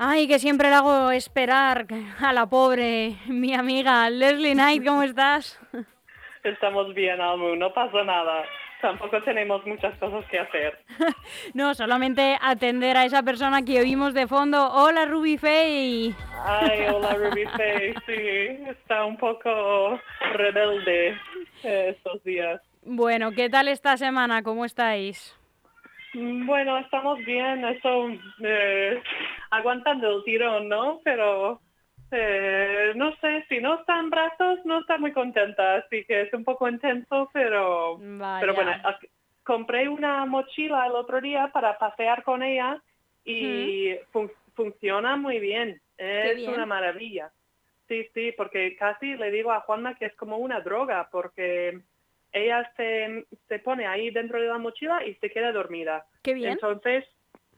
Ay, que siempre le hago esperar a la pobre, mi amiga Leslie Knight, ¿cómo estás? Estamos bien, Almu, no pasa nada. Tampoco tenemos muchas cosas que hacer. No, solamente atender a esa persona que oímos de fondo. Hola, Ruby Faye. Ay, hola Ruby Faye, sí, está un poco rebelde eh, estos días. Bueno, ¿qué tal esta semana? ¿Cómo estáis? Mm, Bueno, estamos bien, eso, eh, aguantando el tirón, ¿no? Pero eh, no sé, si no está en brazos, no está muy contenta, así que es un poco intenso, pero, Vaya. pero bueno, compré una mochila el otro día para pasear con ella y fun- funciona muy bien, es bien. una maravilla. Sí, sí, porque casi le digo a Juanma que es como una droga, porque ella se, se pone ahí dentro de la mochila y se queda dormida. Qué bien. Entonces,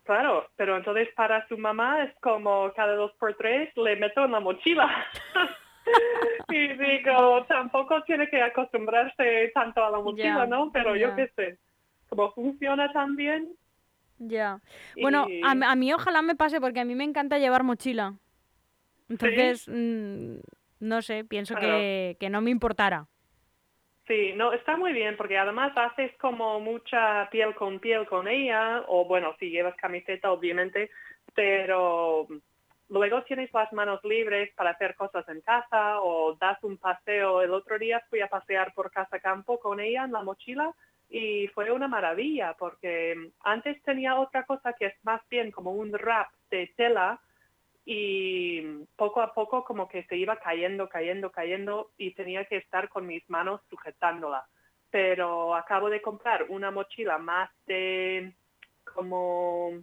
claro, pero entonces para su mamá es como cada dos por tres le meto en la mochila. y digo, tampoco tiene que acostumbrarse tanto a la mochila, ¿no? Pero yo qué sé, como funciona tan bien. Ya. Bueno, Y- a, a mí ojalá me pase porque a mí me encanta llevar mochila. Entonces, mm, no sé, pienso Claro. que, que no me importara. Sí, no, está muy bien porque además haces como mucha piel con piel con ella, o bueno, si llevas camiseta obviamente, pero luego tienes las manos libres para hacer cosas en casa o das un paseo. El otro día fui a pasear por Casa Campo con ella en la mochila y fue una maravilla porque antes tenía otra cosa que es más bien como un wrap de tela y poco a poco como que se iba cayendo, cayendo, cayendo y tenía que estar con mis manos sujetándola. Pero acabo de comprar una mochila más de como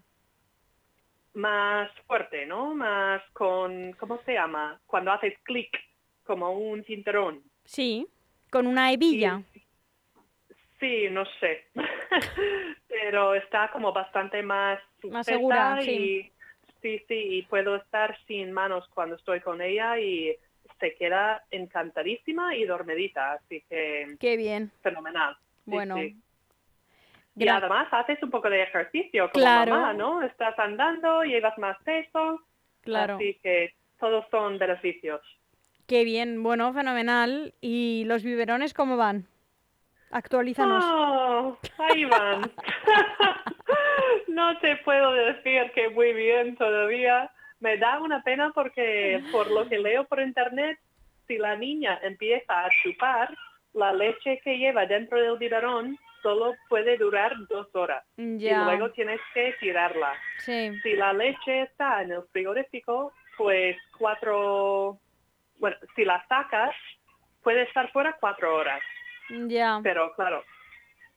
más fuerte, ¿no? Más con, ¿cómo se llama? Cuando haces clic, como un cinturón. Sí, con una hebilla. Sí, no sé. Pero está como bastante más Más segura, y sí. Sí, sí, y puedo estar sin manos cuando estoy con ella y se queda encantadísima y dormidita, así que Qué bien. fenomenal. Sí, Bueno. sí. Y además haces un poco de ejercicio como Claro. mamá, ¿no? Estás andando, llevas más peso, Claro. así que todos son beneficios. Qué bien. Bueno, fenomenal. ¿Y los biberones cómo van? Actualízanos. Oh, ahí van. no te puedo decir que muy bien todavía. Me da una pena porque por lo que leo por internet, si la niña empieza a chupar, la leche que lleva dentro del biberón solo puede durar dos horas y luego tienes que tirarla. Sí. Si la leche está en el frigorífico, pues cuatro, bueno, si la sacas, puede estar fuera cuatro horas Ya. pero claro,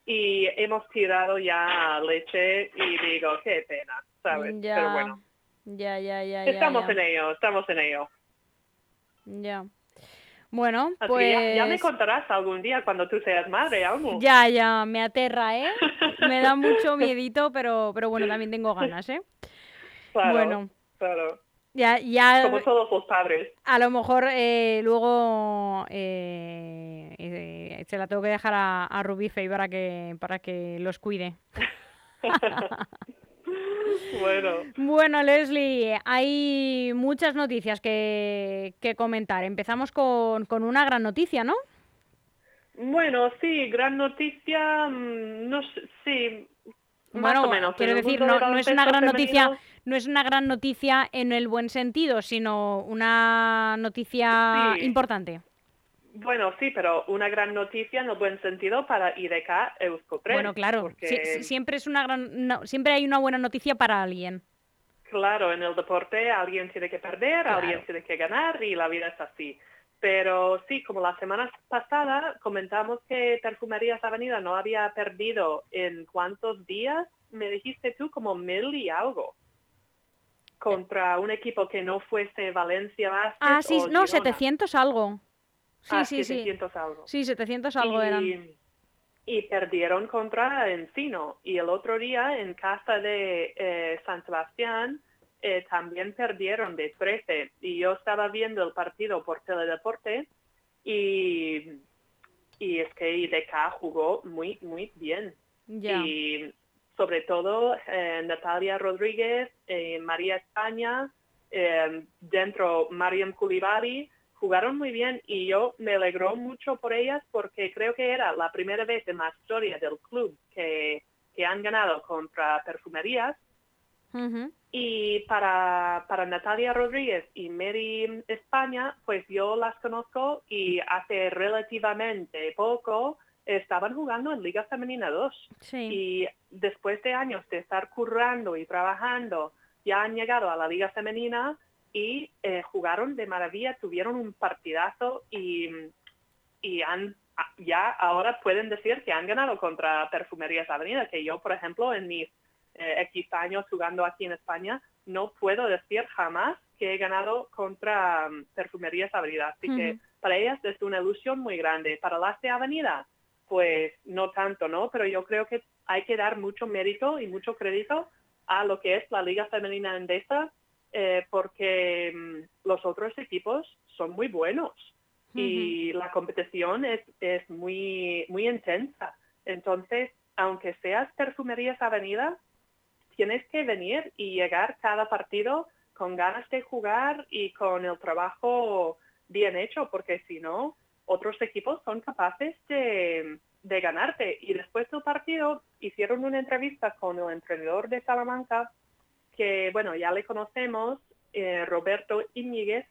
y hemos tirado ya leche y digo, qué pena, ¿sabes? Ya. Pero bueno, Ya, ya, ya, ya. estamos ya. en ello, estamos en ello. Ya. Bueno, Así pues... ya, ya me contarás algún día cuando tú seas madre, algo. Ya, ya, me aterra, ¿eh? Me da mucho miedito, pero, pero bueno, también tengo ganas, ¿eh? Claro, bueno. claro. Ya, ya, Como todos los padres. a lo mejor eh, luego eh, eh, se la tengo que dejar a, a Ruby Faye para que, para que los cuide. Bueno, Bueno, Leslie, hay muchas noticias que, que comentar. Empezamos con, con una gran noticia, ¿no? bueno, sí, gran noticia, mm, no sé, sí, más Bueno, o menos. quiero decir, no, no es una gran noticia, no es una gran noticia en el buen sentido, sino una noticia Sí. importante. Bueno, sí, pero una gran noticia en el buen sentido para IDK Euskotren. Bueno, claro, porque- sí- sí- siempre es una gran, no, siempre hay una buena noticia para alguien. Claro, en el deporte alguien tiene que perder, Claro. alguien tiene que ganar y la vida es así. Pero sí, como la semana pasada comentamos que Perfumerías Avenida no había perdido en cuántos días, me dijiste tú como mil y algo contra un equipo que no fuese Valencia Basket Ah, sí, o no, Girona. 700 algo. Sí, Ah, sí, sí. 700 algo. Sí, 700 algo y, eran. y perdieron contra Encino. Y el otro día en casa de eh, San Sebastián eh, también perdieron de 13. Y yo estaba viendo el partido por Teledeporte y, y es que IDK jugó muy, muy bien. Y sobre todo eh, Natalia Rodríguez, María España, dentro Mariam Koulibaly, jugaron muy bien y yo me alegró mucho por ellas porque creo que era la primera vez en la historia del club que, que han ganado contra perfumerías y para, para Natalia Rodríguez y Mary España, pues yo las conozco y hace relativamente poco estaban jugando en Liga Femenina 2. Sí. Y después de años de estar currando y trabajando, ya han llegado a la Liga Femenina y eh, jugaron de maravilla, tuvieron un partidazo y, y han ya ahora pueden decir que han ganado contra Perfumerías Avenida, que yo, por ejemplo, en mis eh, X años jugando aquí en España, no puedo decir jamás que he ganado contra um, Perfumerías Avenida. Así que para ellas es una ilusión muy grande. Para las de Avenida, pues no tanto, ¿no? Pero yo creo que hay que dar mucho mérito y mucho crédito a lo que es la Liga Femenina Endesa, eh, porque mm, los otros equipos son muy buenos y la competición es, es muy, muy intensa. Entonces, aunque seas Perfumerías Avenida, tienes que venir y llegar cada partido con ganas de jugar y con el trabajo bien hecho, porque si no, otros equipos son capaces de, de ganarte. Y después del partido hicieron una entrevista con el entrenador de Salamanca, que bueno, ya le conocemos, eh, Roberto Íñiguez,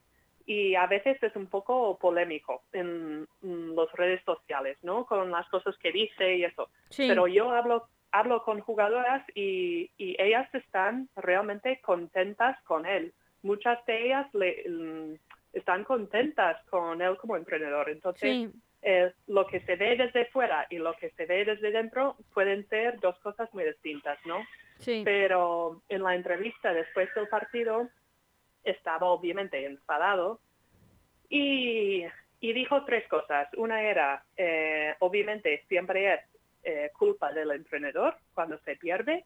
y a veces es un poco polémico en, en las redes sociales, ¿no? Con las cosas que dice y eso. Sí. Pero yo hablo hablo con jugadoras y, y ellas están realmente contentas con él. Muchas de ellas le, mm, están contentas con él como entrenador. Entonces, Sí. eh, lo que se ve desde fuera y lo que se ve desde dentro pueden ser dos cosas muy distintas, ¿no? Sí. Pero en la entrevista después del partido estaba obviamente enfadado y, y dijo tres cosas. Una era, eh, obviamente, siempre es eh, culpa del entrenador cuando se pierde.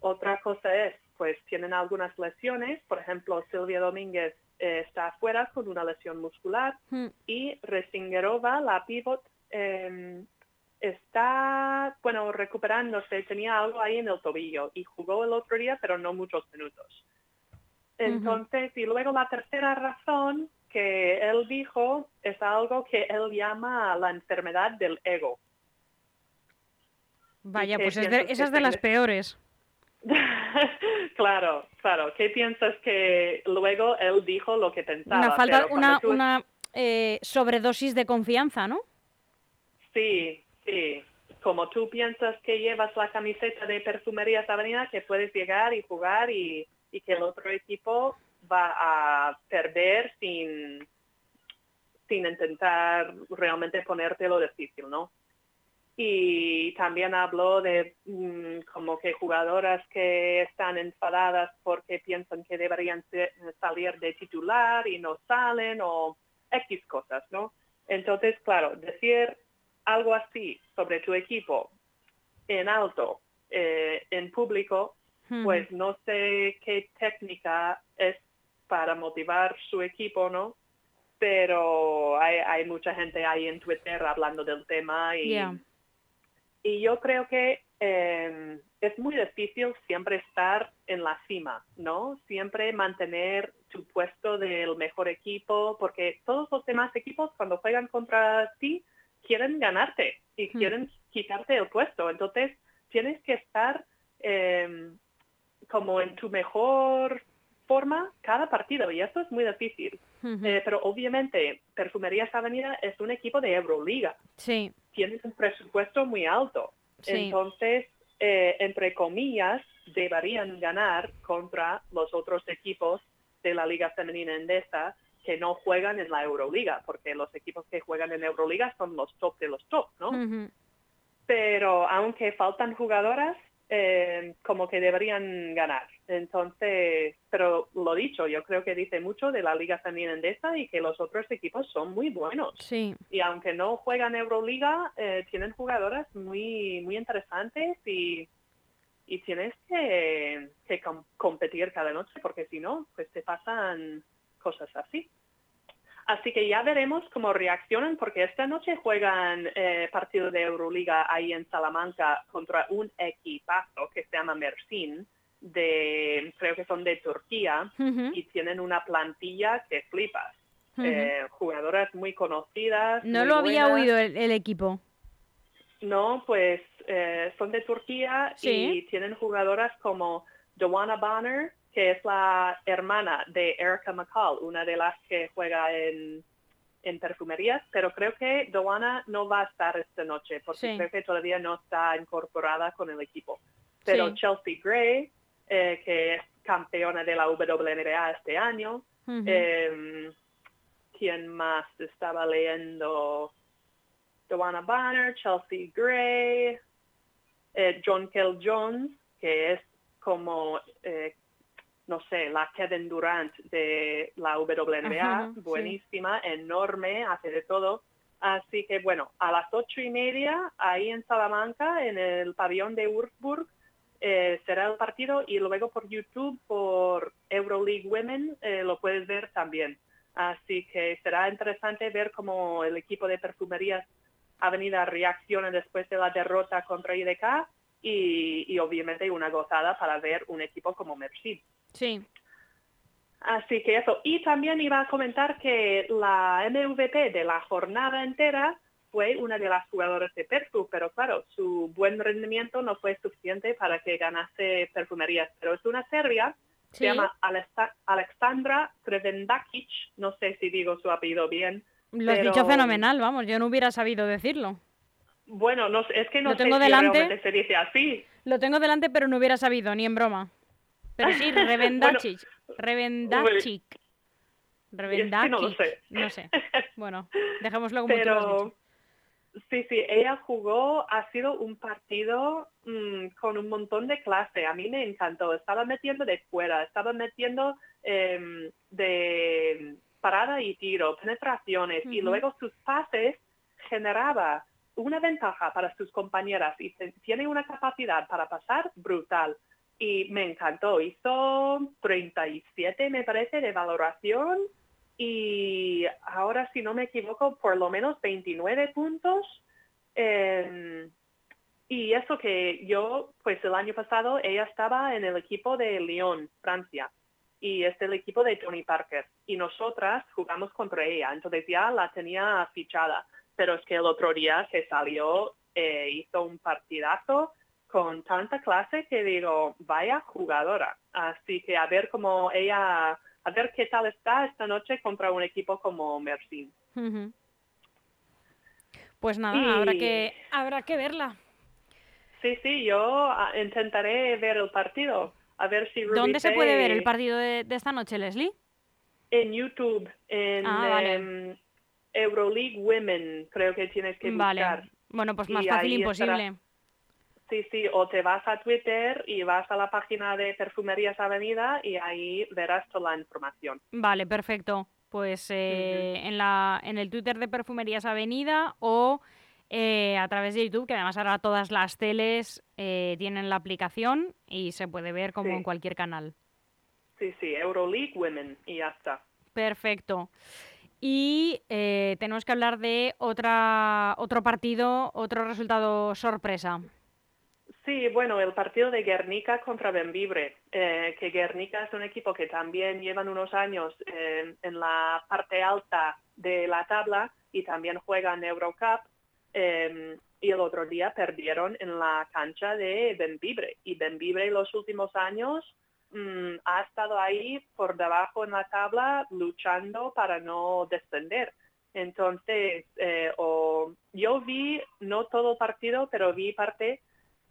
Otra cosa es, pues tienen algunas lesiones. Por ejemplo, Silvia Domínguez eh, está afuera con una lesión muscular Mm, y Resingerova, la pivot, eh, está, bueno, recuperándose, tenía algo ahí en el tobillo y jugó el otro día, pero no muchos minutos. Entonces, y luego la tercera razón que él dijo es algo que él llama la enfermedad del ego. Vaya, pues es de- esa es de las peores. claro, claro. ¿Qué piensas que luego él dijo lo que pensaba? Una falta, tú- una eh, sobredosis de confianza, ¿no? Sí, sí. Como tú piensas que llevas la camiseta de Perfumerías Avenida, que puedes llegar y jugar y, que el otro equipo va a perder sin, sin intentar realmente ponértelo difícil, ¿no? Y también habló de mm, como que jugadoras que están enfadadas porque piensan que deberían salir de titular y no salen o X cosas, ¿no? Entonces, claro, decir algo así sobre tu equipo en alto, eh, en público, Ujú. pues no sé qué técnica es para motivar su equipo, ¿no? Pero hay, hay mucha gente ahí en Twitter hablando del tema y, y yo creo que eh, es muy difícil siempre estar en la cima, ¿no? Siempre mantener tu puesto del mejor equipo, porque todos los demás equipos cuando juegan contra ti quieren ganarte y Hmm. quieren quitarte el puesto. Entonces tienes que estar eh, como en tu mejor forma cada partido y eso es muy difícil. Eh, pero obviamente Perfumerías Avenida es un equipo de Euroliga Sí, tienes un presupuesto muy alto. Sí. Entonces, eh, entre comillas, deberían ganar contra los otros equipos de la Liga Femenina Endesa que no juegan en la Euroliga, porque los equipos que juegan en Euroliga son los top de los top, ¿no? Pero aunque faltan jugadoras, eh, como que deberían ganar. Entonces, pero lo dicho, yo creo que dice mucho de la Liga Femenina Endesa y que los otros equipos son muy buenos. Sí, Y aunque no juegan Euroliga, eh, tienen jugadoras muy, muy interesantes y, y tienes que, que com- competir cada noche porque si no, pues te pasan cosas así. Así que ya veremos cómo reaccionan porque esta noche juegan eh, partido de Euroliga ahí en Salamanca contra un equipazo que se llama Mersin, de, creo que son de Turquía y tienen una plantilla que flipas. Eh, jugadoras muy conocidas. no muy lo había buenas. oído el, el equipo. No, pues eh, son de Turquía Sí. y tienen jugadoras como Joanna Bonner, que es la hermana de Erica McCall, una de las que juega en, en perfumerías, pero creo que Joanna no va a estar esta noche porque Sí. creo que todavía no está incorporada con el equipo. Pero Sí. Chelsea Gray, eh, que es campeona de la WNBA este año. Em, ¿Quién más estaba leyendo? Joanna Banner, Chelsea Gray, eh, John Kell Jones, que es como, eh, no sé, la Kevin Durant de la WNBA, sí. buenísima, enorme, hace de todo. Así que bueno, a las ocho y media, ahí en Salamanca, en el pabellón de Würzburg, eh, será el partido y luego por YouTube, por Euroleague Women, eh, lo puedes ver también. Así que será interesante ver cómo el equipo de perfumerías Avenida reacciona después de la derrota contra IDK y, y obviamente una gozada para ver un equipo como Mercy. Sí, Así que eso. Y también iba a comentar que la MVP de la jornada entera fue una de las jugadoras de Perfu, pero claro, su buen rendimiento no fue suficiente para que ganase perfumerías. Pero es una serbia, sí. se llama Alexandra Krevendakic, no sé si digo su apellido bien. Lo has pero- dicho fenomenal, vamos, yo no hubiera sabido decirlo. Bueno, no es que no Lo tengo delante. se dice así. Lo tengo delante, pero no hubiera sabido, ni en broma. Pero sí, Revendachic. Revendachic. Revendachic. no lo sé. No sé. Bueno, dejémoslo como tú lo has Pero dicho. sí, sí, ella jugó, ha sido un partido mm, con un montón de clase. A mí me encantó. Estaba metiendo de fuera, estaba metiendo em, de parada y tiro, penetraciones y luego sus pases generaba una ventaja para sus compañeras y tiene una capacidad para pasar brutal. Y me encantó. Hizo 37, me parece, de valoración y ahora, si no me equivoco, por lo menos 29 puntos. Eh, y eso que yo, pues el año pasado, ella estaba en el equipo de Lyon, Francia, y es el equipo de Tony Parker. Y nosotras jugamos contra ella, entonces ya la tenía fichada. Pero es que el otro día que salió, eh, hizo un partidazo con tanta clase que digo, vaya jugadora. Así que a ver cómo ella, a ver qué tal está esta noche contra un equipo como Mersin. Pues nada, habrá que habrá que verla. Sí, sí, yo ah, intentaré ver el partido. A ver si Ruby ¿Dónde se puede ver el partido de, de esta noche, Leslie? En YouTube, en Ah, vale. em, Euroleague Women, creo que tienes que buscar. Vale. Bueno, pues más Y fácil imposible. Sí, sí, o te vas a Twitter y vas a la página de Perfumerías Avenida y ahí verás toda la información. Vale, perfecto. Pues eh, en, la, en el Twitter de Perfumerías Avenida o eh, a través de YouTube, que además ahora todas las teles eh, tienen la aplicación y se puede ver como Sí. en cualquier canal. Sí, sí, Euroleague Women y ya está. Perfecto. Y eh, tenemos que hablar de otra, otro partido, otro resultado sorpresa. Sí, bueno, el partido de Guernica contra Benvibre, eh, que Guernica es un equipo que también llevan unos años eh, en la parte alta de la tabla y también juegan Eurocup. eh, y el otro día perdieron en la cancha de Benvibre. Y Benvibre los últimos años mm, ha estado ahí por debajo en la tabla luchando para no descender. Entonces, eh, yo vi, no todo partido, pero vi parte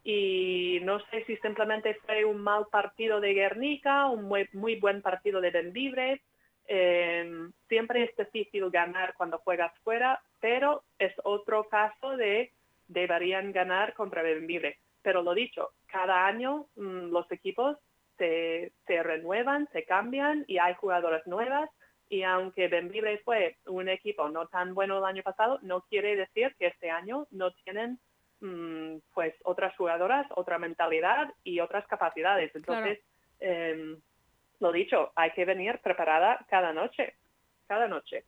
y no sé si simplemente fue un mal partido de Guernica, un muy, muy buen partido de Benvibre. eh, siempre es difícil ganar cuando juegas fuera, pero es otro caso de deberían ganar contra Benvibre. Pero lo dicho, cada año mm, los equipos se, se renuevan, se cambian y hay jugadoras nuevas y aunque Benvibre fue un equipo no tan bueno el año pasado, no quiere decir que este año no tienen mm, pues otras jugadoras, otra mentalidad y otras capacidades. Entonces, em, lo dicho, hay que venir preparada cada noche, cada noche.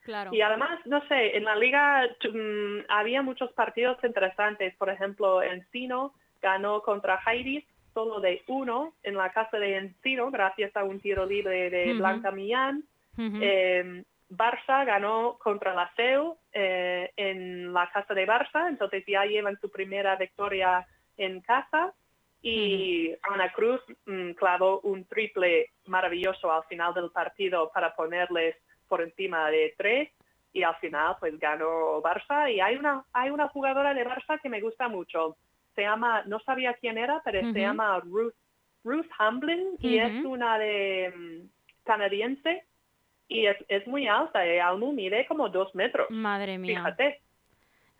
Claro. Y además, no sé, en la liga mm, había muchos partidos interesantes. Por ejemplo, Encino ganó contra Heiris solo de uno en la casa de Encino gracias a un tiro libre de. Blanca Millán. Eh, Barça ganó contra la CEU eh, en la casa de Barça, entonces ya llevan su primera victoria en casa. Y Ana Cruz mm, clavó un triple maravilloso al final del partido para ponerles por encima de tres y al final pues ganó Barça y hay una hay una jugadora de Barça que me gusta mucho se llama no sabía quién era pero se llama Ruth Ruth Hamblin y es una de mm, canadiense y es, es muy alta eh, Almu mide como dos metros Madre mía. fíjate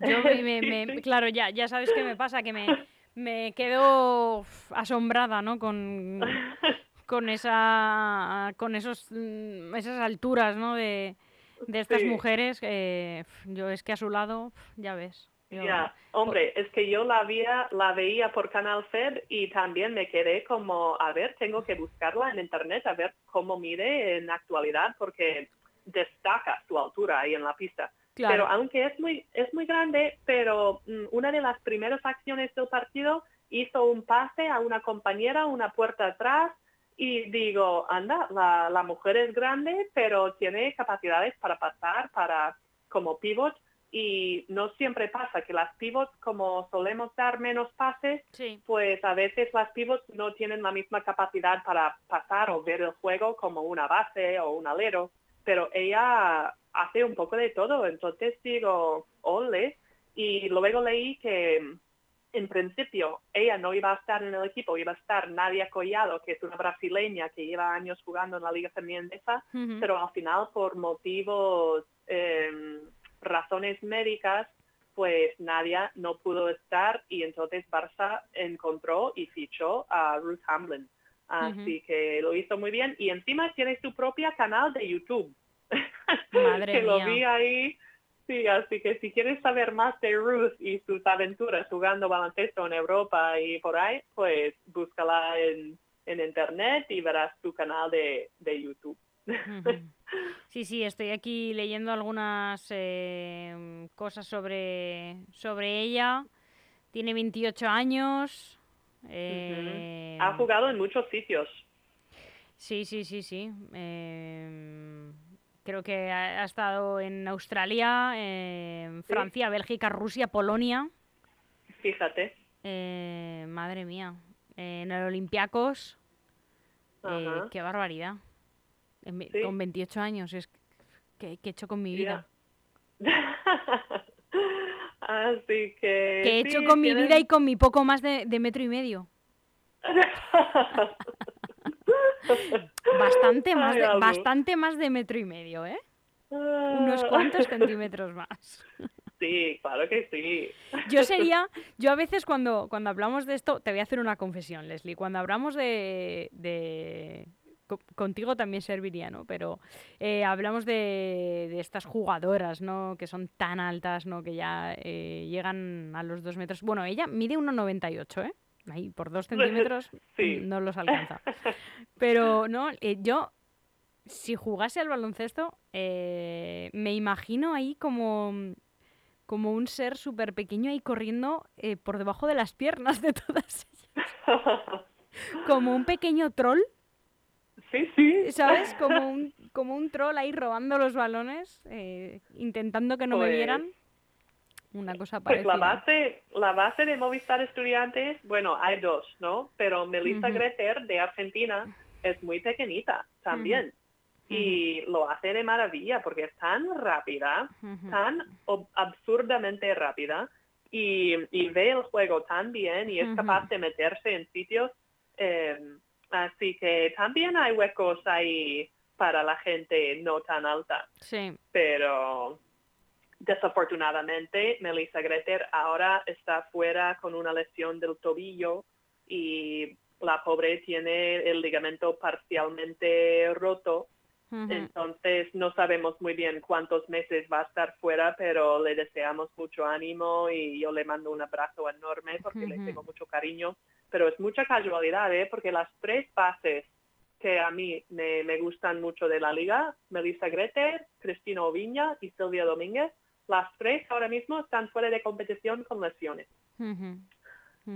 Yo me, me- claro, ya, ya sabes qué me pasa, que me, me quedo asombrada, ¿no? Con, con esa con esos mm, esas alturas, ¿no? De, de estas Sí. mujeres. eh, yo es que a su lado, ya ves. Yo- Ya, hombre, es que yo la veía, la veía por Canal Fed y también me quedé como, a ver, tengo que buscarla en internet, a ver cómo mide en actualidad, porque destaca su altura ahí en la pista. claro. Pero aunque es muy, es muy grande, pero mm, una de las primeras acciones del partido hizo un pase a una compañera, una puerta atrás, y digo, anda, la, la mujer es grande, pero tiene capacidades para pasar, para como pivot, y no siempre pasa que las pivots, como solemos dar menos pases, sí. pues a veces las pivots no tienen la misma capacidad para pasar o ver el juego como una base o un alero, pero ella hace un poco de todo, entonces digo, ole, y luego leí que en principio ella no iba a estar en el equipo, iba a estar Nadia Collado, que es una brasileña que lleva años jugando en la Liga Femenina, Ujú. pero al final por motivos, eh, razones médicas, pues Nadia no pudo estar y entonces Barça encontró y fichó a Ruth Hamlin. Así que lo hizo muy bien y encima tiene su propia canal de YouTube. Madre que lo vi ahí. Sí, así que si quieres saber más de Ruth y sus aventuras jugando baloncesto en Europa y por ahí, pues búscala en, en internet y verás su canal de, de YouTube. Sí, sí, estoy aquí leyendo algunas eh, cosas sobre, sobre ella. Tiene 28 años. eh, Ha jugado en muchos sitios. Sí, sí, sí, sí. em, creo que ha, ha estado en Australia, en Francia, Bélgica, Rusia, Polonia. Fíjate. eh, madre mía. En el Olympiacos. eh, Ajá. qué barbaridad. Sí. Con 28 años. Es que, ¿qué he hecho con mi vida? Así que... ¿Qué he hecho sí, con mi vida y con mi poco más de, de metro y medio? Bastante más, de, bastante más de metro y medio, ¿eh? Unos cuantos centímetros más. Sí, claro que sí. Yo sería, yo a veces cuando, cuando hablamos de esto, te voy a hacer una confesión, Leslie. Cuando hablamos de, de- contigo también serviría, ¿no? Pero eh, hablamos de, de estas jugadoras, ¿no? Que son tan altas, ¿no? Que ya eh, llegan a los dos metros. Bueno, ella mide 1,98, ¿eh? Ahí, por dos centímetros Sí. no los alcanza. Pero, ¿no? Eh, yo, si jugase al baloncesto, me imagino ahí como como un ser súper pequeño ahí corriendo por debajo de las piernas de todas ellas. Como un pequeño troll, Sí, sí. ¿sabes? Como un, como un troll ahí robando los balones, eh, intentando que no me Pues- vieran. Una cosa Pues parecida. la base, la base de Movistar Estudiantes, bueno, hay dos, ¿no? Pero Melissa Ujú. Greter de Argentina es muy pequeñita también. Y lo hace de maravilla porque es tan rápida, tan absurdamente rápida y, y ve el juego tan bien y es capaz de meterse en sitios. eh, así que también hay huecos ahí para la gente no tan alta. Sí. Pero desafortunadamente Melissa Greter ahora está fuera con una lesión del tobillo y la pobre tiene el ligamento parcialmente roto. Entonces no sabemos muy bien cuántos meses va a estar fuera, pero le deseamos mucho ánimo y yo le mando un abrazo enorme porque le tengo mucho cariño. Pero es mucha casualidad, ¿eh? porque las tres bases que a mí me, me gustan mucho de la liga, Melissa Greter, Cristina Oviña y Silvia Domínguez, las tres ahora mismo están fuera de competición con lesiones.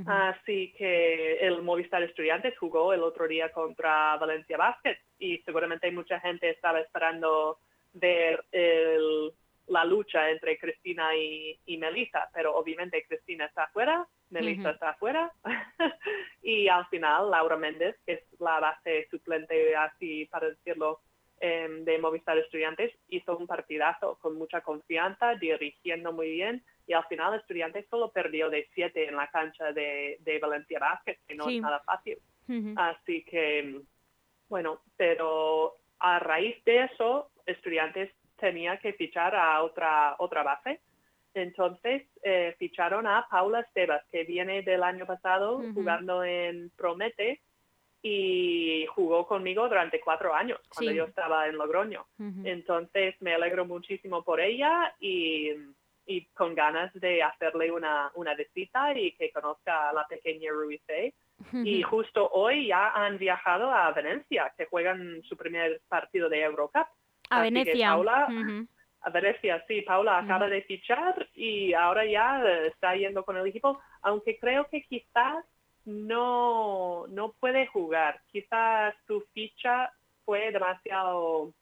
Así que el Movistar Estudiantes jugó el otro día contra Valencia Basket y seguramente mucha gente estaba esperando ver el- la lucha entre Cristina y, y Melissa, pero obviamente Cristina está afuera, Melissa está afuera. Y al final Laura Méndez, que es la base suplente, así para decirlo, em, de Movistar Estudiantes, hizo un partidazo con mucha confianza, dirigiendo muy bien y al final Estudiantes solo perdió de siete en la cancha de, de Valencia Basket, que no Sí. es nada fácil. Así que, bueno, pero a raíz de eso, Estudiantes tenía que fichar a otra, otra base. Entonces eh, ficharon a Paula Estebas, que viene del año pasado jugando en Promete y jugó conmigo durante cuatro años cuando Sí. yo estaba en Logroño. Entonces me alegro muchísimo por ella y, y con ganas de hacerle una, una visita y que conozca a la pequeña Ruiz. Y justo hoy ya han viajado a Venecia, que juegan su primer partido de Eurocup. A Así Venecia. Paula-. A Venecia, sí, Paula acaba de fichar y ahora ya eh, está yendo con el equipo, aunque creo que quizás no, no puede jugar. Quizás su ficha fue demasiado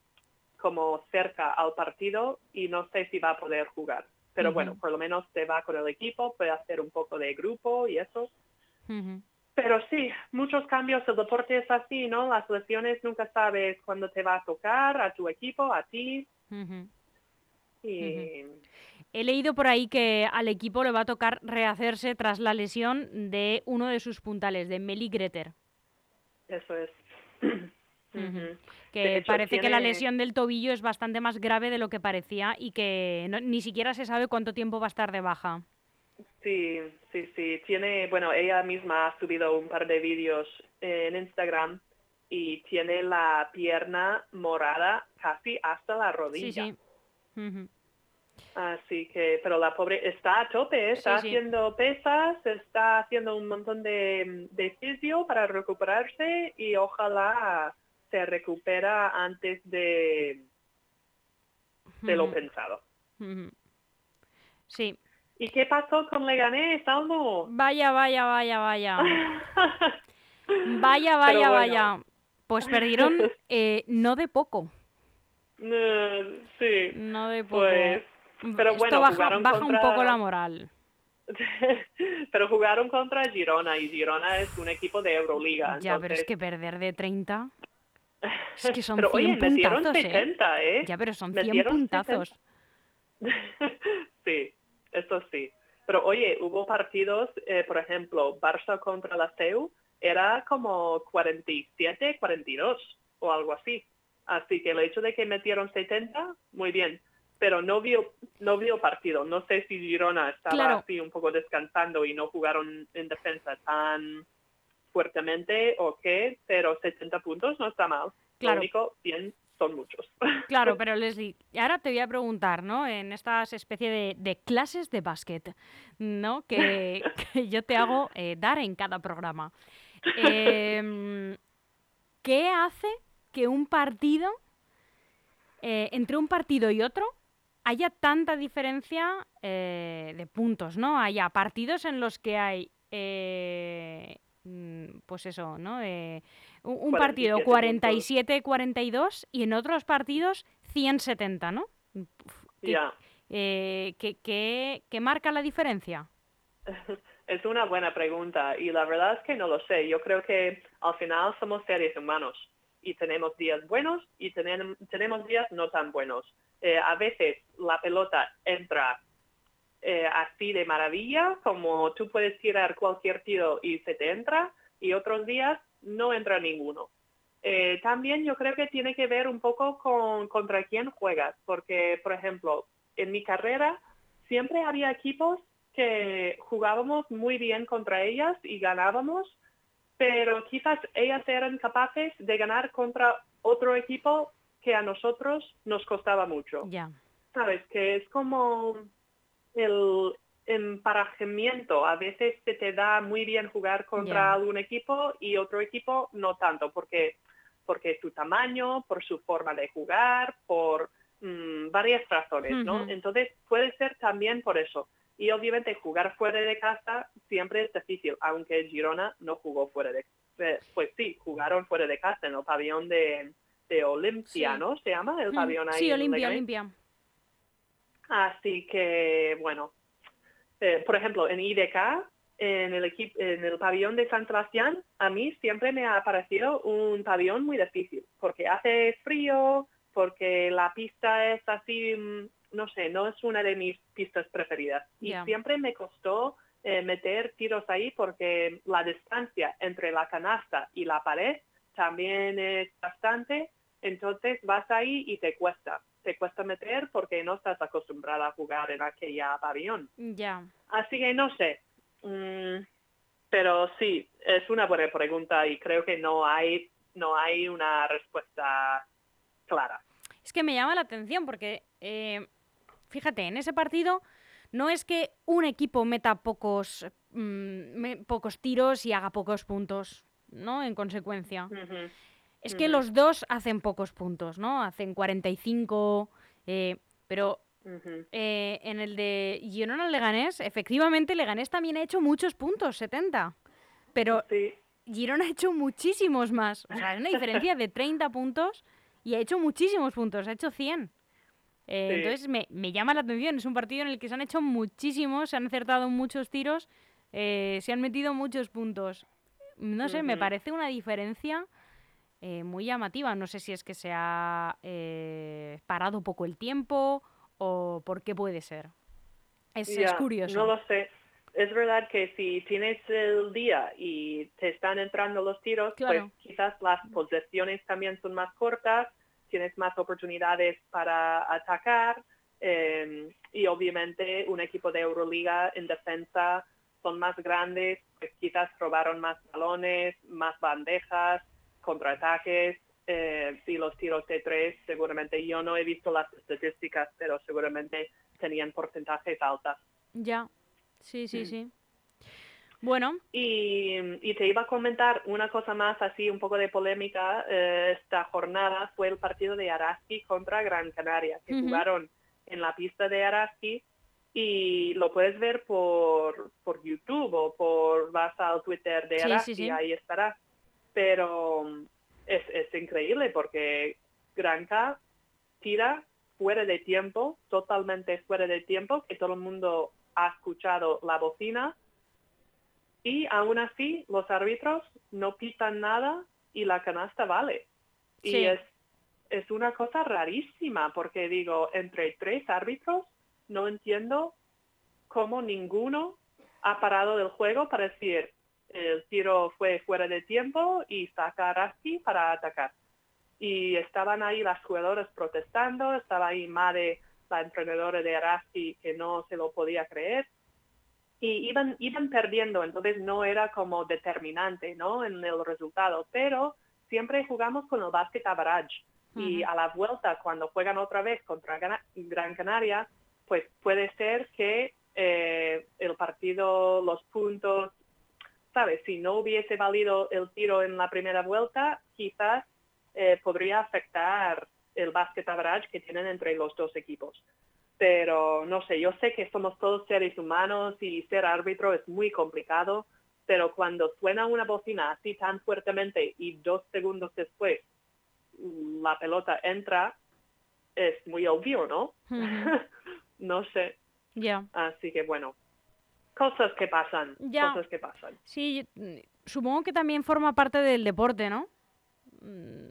como cerca al partido y no sé si va a poder jugar. Pero bueno, por lo menos se va con el equipo, puede hacer un poco de grupo y eso. Pero sí, muchos cambios, el deporte es así, ¿no? Las lesiones nunca sabes cuándo te va a tocar, a tu equipo, a ti. Y He leído por ahí que al equipo le va a tocar rehacerse tras la lesión de uno de sus puntales, de Meli Greter. eso es. Que parece que la lesión del tobillo es bastante más grave de lo que parecía y que no- ni siquiera se sabe cuánto tiempo va a estar de baja. Sí, sí, sí. Tiene, bueno, ella misma ha subido un par de vídeos en Instagram y tiene la pierna morada casi hasta la Sí, rodilla. sí. Ujú. Así que, pero la pobre está a tope, está Sí, sí. haciendo pesas, está haciendo un montón de, de fisio para recuperarse y ojalá se recupera antes de, de lo pensado. Sí. ¿Y qué pasó con Leganés, Almo? Vaya, vaya, vaya, vaya. Vaya, vaya, bueno. vaya. Pues perdieron eh, no de poco. Eh, sí, No de poco. pues, pero Esto bueno, baja, baja contra- un poco la moral. pero jugaron contra Girona y Girona es un equipo de Euroliga. Ya, pero es que perder de 30. Es que son pero 100 oye, metieron puntazos, ¿eh? 70, ¿eh? Ya, pero son 100 Metieron puntazos. sí, eso sí. Pero oye, hubo partidos, eh, por ejemplo, Barça contra la CEU, era como 47, 42 o algo así. Así que el hecho de que metieron 70, muy bien. Pero no vio, no vio partido. No sé si Girona estaba Claro. así un poco descansando y no jugaron en defensa tan fuertemente o qué, pero 70 puntos no está mal. Claro. Lo único, bien, son muchos. Claro, pero Leslie, ahora te voy a preguntar, ¿no? En estas especie de, de clases de básquet, ¿no? Que, que yo te hago eh, dar en cada programa. Em, ¿Qué hace que un partido, eh, entre un partido y otro, haya tanta diferencia eh, de puntos, ¿no? Haya partidos en los que hay, pues eso, ¿no? Eh, un, un partido 47 47-42 y en otros partidos 170, ¿no? ¿Qué, eh, ¿qué- qué- qué marca la diferencia? Es una buena pregunta y la verdad es que no lo sé. Yo creo que al final somos seres humanos y tenemos días buenos y tenem- tenemos días no tan buenos. Eh, a veces la pelota entra eh, así de maravilla, como tú puedes tirar cualquier tiro y se te entra, y otros días no entra ninguno. Eh, también yo creo que tiene que ver un poco con contra quién juegas, porque, por ejemplo, en mi carrera siempre había equipos que jugábamos muy bien contra ellas y ganábamos, pero quizás ellas eran capaces de ganar contra otro equipo que a nosotros nos costaba mucho. Ya. Sabes, que es como el emparejamiento. A veces se te da muy bien jugar contra algún equipo y otro equipo no tanto, porque porque tu tamaño, por su forma de jugar, por mm, varias razones, ¿no? Entonces puede ser también por eso. Y obviamente jugar fuera de casa siempre es difícil, aunque Girona no jugó fuera de eh, Pues sí, jugaron fuera de casa en el pabellón de, de Olimpia, Sí. ¿no? Se llama el Mm, pabellón ahí. Sí, Olimpia. Olimpia. Así que, bueno, eh, por ejemplo, en IDK, en el, equipo, en el pabellón de San Sebastián, a mí siempre me ha parecido un pabellón muy difícil, porque hace frío, porque la pista es así, mm, no sé, no es una de mis pistas preferidas. Y siempre me costó eh, meter tiros ahí porque la distancia entre la canasta y la pared también es bastante, entonces vas ahí y te cuesta, te cuesta meter porque no estás acostumbrada a jugar en aquella pabellón. Ya. Así que no sé, Mm, pero sí, es una buena pregunta y creo que no hay, no hay una respuesta clara. Es que me llama la atención porque, eh, fíjate, en ese partido no es que un equipo meta pocos, mm, me- pocos tiros y haga pocos puntos, ¿no? En consecuencia. Ujú. Es que los dos hacen pocos puntos, ¿no? Hacen 45, eh, pero eh, en el de Girona Leganés, efectivamente Leganés también ha hecho muchos puntos, 70. Pero Sí, Girona ha hecho muchísimos más. O sea, es una diferencia de 30 puntos y ha hecho muchísimos puntos, ha hecho 100. Eh, Sí. Entonces me, me llama la atención, es un partido en el que se han hecho muchísimos, se han acertado muchos tiros, eh, se han metido muchos puntos. No sé, me parece una diferencia eh, muy llamativa. No sé si es que se ha eh, parado poco el tiempo o por qué puede ser. Es, curioso. No lo sé. Es verdad que si tienes el día y te están entrando los tiros, Claro. pues quizás las posesiones también son más cortas, tienes más oportunidades para atacar eh, y obviamente un equipo de Euroliga en defensa son más grandes, pues quizás robaron más balones, más bandejas, contraataques eh, y los tiros de tres seguramente yo no he visto las estadísticas, pero seguramente tenían porcentajes altas. Ya, sí, sí, Mm. sí. Bueno, Y, y te iba a comentar una cosa más así, un poco de polémica. eh, esta jornada fue el partido de Araski contra Gran Canaria, que jugaron en la pista de Araski y lo puedes ver por, por YouTube o por vas al Twitter de Sí, sí, Araski, sí. ahí estará. Pero es, es increíble porque Granca tira fuera de tiempo, totalmente fuera de tiempo, que todo el mundo ha escuchado la bocina y aún así los árbitros no pitan nada y la canasta vale. Y es, es una cosa rarísima porque digo, entre tres árbitros no entiendo cómo ninguno ha parado del juego para decir el tiro fue fuera de tiempo y saca a Raski para atacar. Y estaban ahí las jugadoras protestando, estaba ahí Made, la entrenadora de Araski, que no se lo podía creer y iban, iban perdiendo, entonces no era como determinante ¿no? en el resultado, pero siempre jugamos con el básquet average y Ujú. a la vuelta cuando juegan otra vez contra Gran Canaria, pues puede ser que eh, el partido, los puntos, ¿sabes? Si no hubiese valido el tiro en la primera vuelta, quizás eh, podría afectar el básquet average que tienen entre los dos equipos pero no sé, yo sé que somos todos seres humanos y ser árbitro es muy complicado, pero cuando suena una bocina así tan fuertemente y dos segundos después la pelota entra, es muy obvio, ¿no? No sé, ya. así que bueno, cosas que pasan, Ya. cosas que pasan. Sí, supongo que también forma parte del deporte, ¿no? Mm,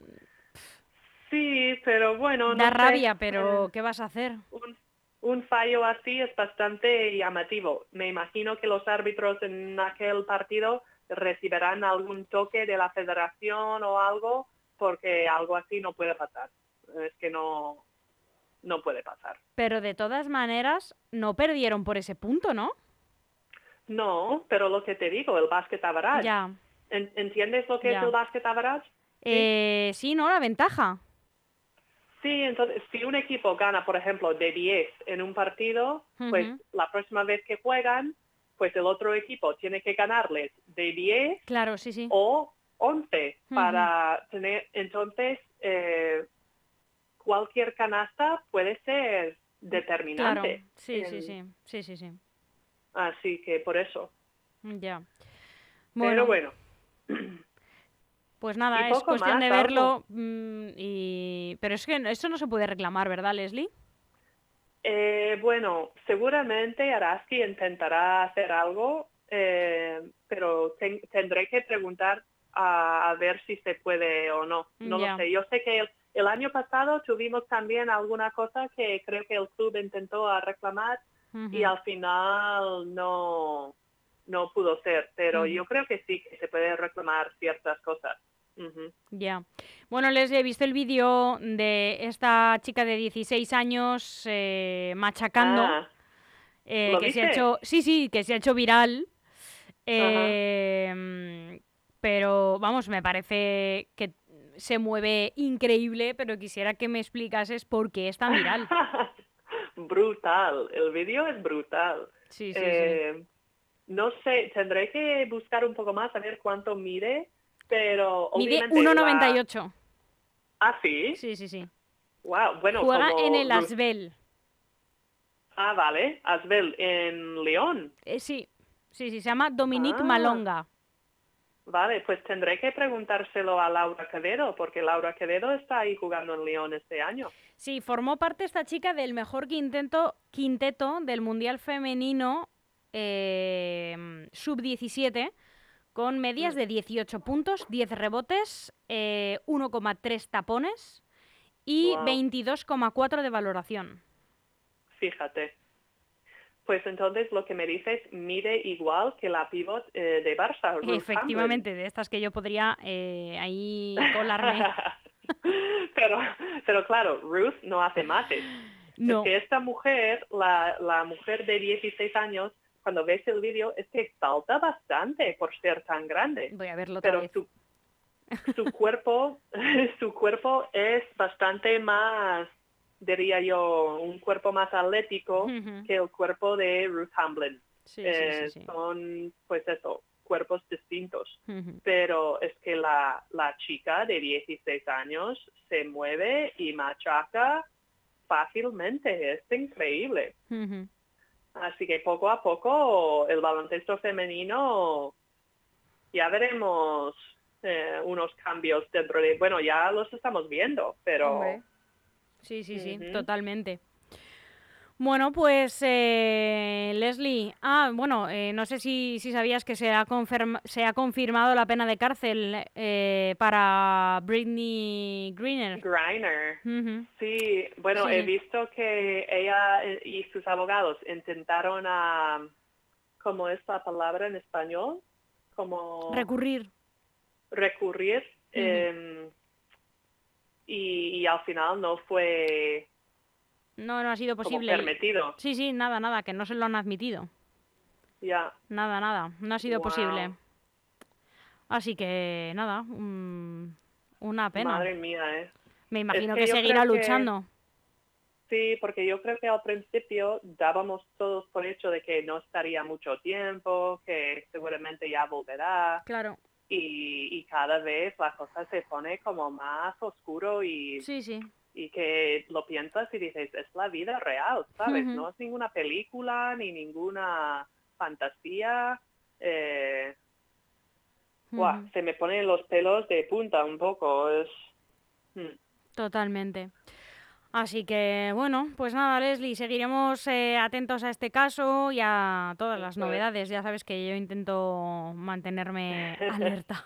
Sí, pero bueno, Da no sé, rabia, pero eh, ¿qué vas a hacer? un, un fallo así es bastante llamativo. Me imagino que los árbitros en aquel partido recibirán algún toque de la federación o algo porque algo así no puede pasar. Es que no, no puede pasar. Pero de todas maneras, no perdieron por ese punto, ¿no? No, pero lo que te digo, el basket average. Ya. En- ¿Entiendes lo que Ya. es el basket average? Eh, sí, ¿no? La ventaja. Sí, entonces, si un equipo gana, por ejemplo, de 10 en un partido, pues la próxima vez que juegan, pues el otro equipo tiene que ganarles de 10 Claro, sí, sí. o 11 Ujú. para tener, entonces, eh, cualquier canasta puede ser Claro. determinante. Sí, sí, en- sí. Sí, sí, sí. Así que por eso. Ya. Pero bueno, Pues nada, es cuestión de verlo. mm, y... Pero es que eso no se puede reclamar, ¿verdad, Leslie? Eh, bueno, seguramente Araski intentará hacer algo, eh, pero ten- tendré que preguntar a, a ver si se puede o no. No lo sé. Yo sé que el, el año pasado tuvimos también alguna cosa que creo que el club intentó a y al final no, no pudo ser, pero yo creo que sí que se puede reclamar ciertas cosas. Ya. Bueno, Leslie, he visto el vídeo de esta chica de 16 años eh, machacando. Ah, eh, ¿lo que se ha hecho, sí, sí, que se ha hecho viral. Eh, pero vamos, me parece que se mueve increíble, pero quisiera que me explicases por qué es tan viral. brutal, el vídeo es brutal. Sí, sí, sí. Eh, No sé, tendré que buscar un poco más a ver cuánto mide, pero Mide obviamente la- 1,98. Ah, sí. Sí, sí, sí. Wow, bueno, Juega como en el Asbel. Ah, vale, Asbel en León. Eh, sí, sí, sí, se llama Dominique Ah. Malonga. Vale, pues tendré que preguntárselo a Laura Quevedo, porque Laura Quevedo está ahí jugando en León este año. Sí, formó parte esta chica del mejor quinteto, quinteto del Mundial Femenino eh, Sub-17, con medias Mm. de 18 puntos, 10 rebotes, eh, 1,3 tapones y Guau. 22,4 de valoración. Fíjate. Pues entonces lo que me dices mide igual que la pivot eh, de Barça. Ruth Efectivamente, de estas que yo podría eh, ahí colarme. pero, pero claro, Ruth no hace mates. No, Es que esta mujer, la, la mujer de 16 años, cuando ves el vídeo, es que salta bastante por ser tan grande. voy a verlo otra Pero vez. su, su cuerpo, su cuerpo es bastante más, diría yo, un cuerpo más atlético que el cuerpo de Ruth Hamblin. Sí, Eh, sí, sí, sí. Son, pues eso, cuerpos distintos. Pero es que la, la chica de 16 años se mueve y machaca fácilmente. Es increíble. Así que poco a poco el baloncesto femenino ya veremos eh, unos cambios dentro de... Bueno, ya los estamos viendo, pero... Sí, sí, sí, totalmente. Bueno, pues eh, Leslie, ah, bueno, eh, no sé si, si sabías que se ha, confirma- se ha confirmado la pena de cárcel eh, para Britney Greener. Griner. Ujú. Sí, bueno, Sí. he visto que ella y sus abogados intentaron a... ¿Cómo es la palabra en español? Como... Recurrir. recurrir y, y al final no fue No, no ha sido como posible. permitido. Sí, sí, nada, nada, que no se lo han admitido. Ya, Nada, nada, no ha sido posible. Así que nada, una pena. madre mía, ¿eh? Me imagino que seguirá que- luchando. Sí, porque yo creo que al principio dábamos todos por hecho de que no estaría mucho tiempo, que seguramente ya volverá Claro, y, y cada vez la cosa se pone como más oscuro y, sí, sí. y que lo piensas y dices, es la vida real, ¿sabes? No es ninguna película ni ninguna fantasía. Eh, se me ponen los pelos de punta un poco. Es... Mm. Totalmente. Así que, bueno, pues nada, Leslie, seguiremos eh, atentos a este caso y a todas las novedades. Ya sabes que yo intento mantenerme alerta.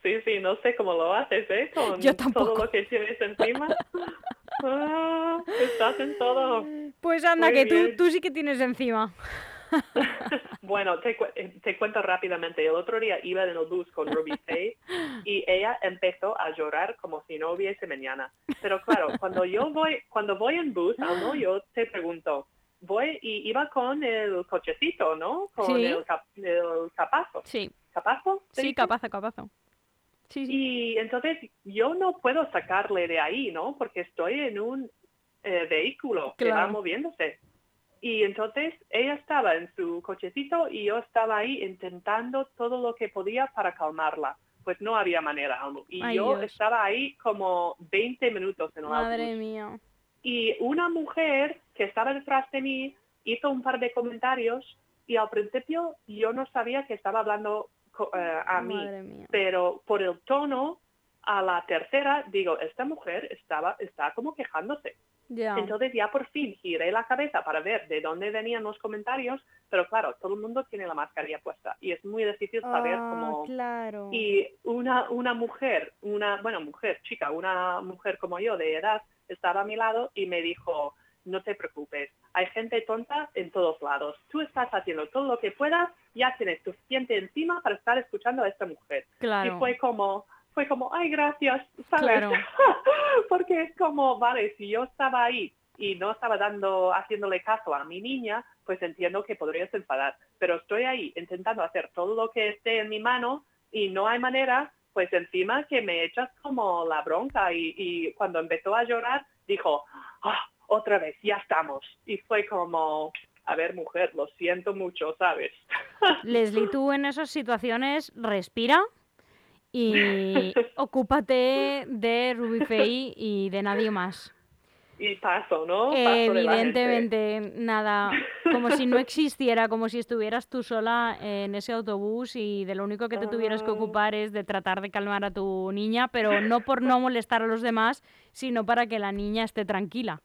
Sí, sí, no sé cómo lo haces, ¿eh? Con Yo tampoco. todo lo que tienes encima. Ah, estás en todo. Pues anda, Muy que tú, tú sí que tienes encima. bueno, te, cu- eh, te cuento rápidamente. El otro día iba en el bus con Ruby Faye y ella empezó a llorar como si no hubiese mañana. Pero claro, cuando yo voy, cuando voy en bus, Almo, yo te pregunto, voy y iba con el cochecito, ¿no? Con Sí. el, cap- el capazo. Sí, ¿Capazo? sí, dice? capazo, capazo. Sí, sí. Y entonces yo no puedo sacarle de ahí, ¿no? Porque estoy en un eh, vehículo que va moviéndose. Y entonces ella estaba en su cochecito y yo estaba ahí intentando todo lo que podía para calmarla. Pues no había manera. Almu. Y Ay, yo Dios. estaba ahí como 20 minutos en el Madre autobús. mía. Y una mujer que estaba detrás de mí hizo un par de comentarios y al principio yo no sabía que estaba hablando eh, a mí mía. pero por el tono a la tercera digo esta mujer estaba está como quejándose Entonces ya por fin giré la cabeza para ver de dónde venían los comentarios pero claro todo el mundo tiene la mascarilla puesta y es muy difícil saber Ah, cómo claro. y una una mujer una bueno mujer chica una mujer como yo de edad estaba a mi lado y me dijo no te preocupes, hay gente tonta en todos lados. Tú estás haciendo todo lo que puedas, ya tienes suficiente encima para estar escuchando a esta mujer. Claro. Y fue como, fue como, ay, gracias, ¿sabes? Claro. Porque es como, vale, si yo estaba ahí y no estaba dando, haciéndole caso a mi niña, pues entiendo que podrías enfadar. Pero estoy ahí intentando hacer todo lo que esté en mi mano y no hay manera, pues encima que me echas como la bronca y, y cuando empezó a llorar dijo, "Ah, otra vez, ya estamos. Y fue como, a ver, mujer, lo siento mucho, ¿sabes? Leslie, tú en esas situaciones respira y ocúpate de Ruby Faye y de nadie más. Y paso, ¿no? Paso. Evidentemente, nada, como si no existiera, como si estuvieras tú sola en ese autobús y de lo único que te tuvieras que Ah. ocupar es de tratar de calmar a tu niña, pero no por no molestar a los demás, sino para que la niña esté tranquila.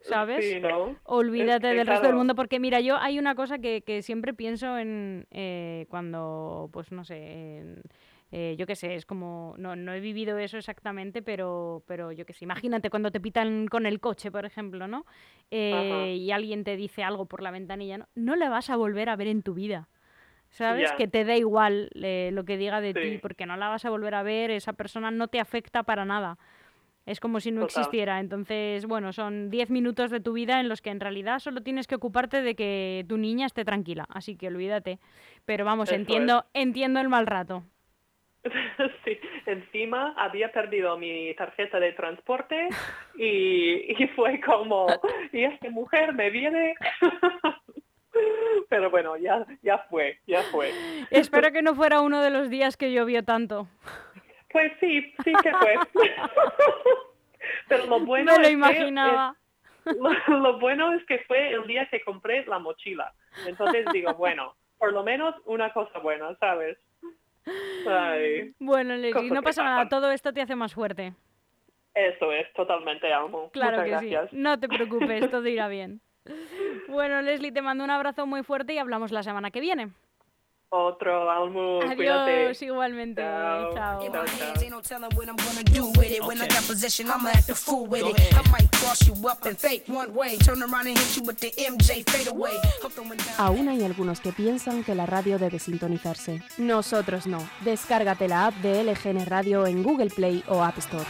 ¿Sabes? Sí, ¿no? Olvídate Es del resto del mundo, porque mira, yo hay una cosa que, que siempre pienso en eh, cuando, pues no sé, en- eh, yo qué sé, es como, no, no he vivido eso exactamente, pero, pero yo qué sé, imagínate cuando te pitan con el coche, por ejemplo, ¿no? Eh, y alguien te dice algo por la ventanilla, ¿no? No le vas a volver a ver en tu vida. ¿Sabes? Que te da igual eh, lo que diga de ti, porque no la vas a volver a ver, esa persona no te afecta para nada. Es como si no Total. existiera. Entonces, bueno, son 10 minutos de tu vida en los que en realidad solo tienes que ocuparte de que tu niña esté tranquila. Así que olvídate. Pero vamos, Eso entiendo, entiendo el mal rato. Sí, encima había perdido mi tarjeta de transporte y, y fue como, y esta mujer me viene. Pero bueno, ya, ya fue, ya fue. Espero que no fuera uno de los días que llovió tanto. Pues sí, sí que fue. Pero lo bueno lo es que- imaginaba. es- lo, lo bueno es que fue el día que compré la mochila. Entonces digo, bueno, por lo menos una cosa buena, ¿sabes? Ay, Bueno, Leslie, no pasa nada. Todo esto te hace más fuerte. eso es, totalmente amo. Claro Muchas que gracias. sí. No te preocupes, todo irá bien. Bueno, Leslie, te mando un abrazo muy fuerte y hablamos la semana que viene. Otro, Almu, cuídate. Adiós, igualmente. Chao. Chao. Chao, I Okay. got possession, I'ma act a fool with Go it. ahead. I might cross you up and fake one way. Turn around and hit you with the MJ fade away. I'm throwing down. Aún hay algunos que piensan que la radio debe sintonizarse. Nosotros no. Descárgate la app de LGN Radio en Google Play o App Store.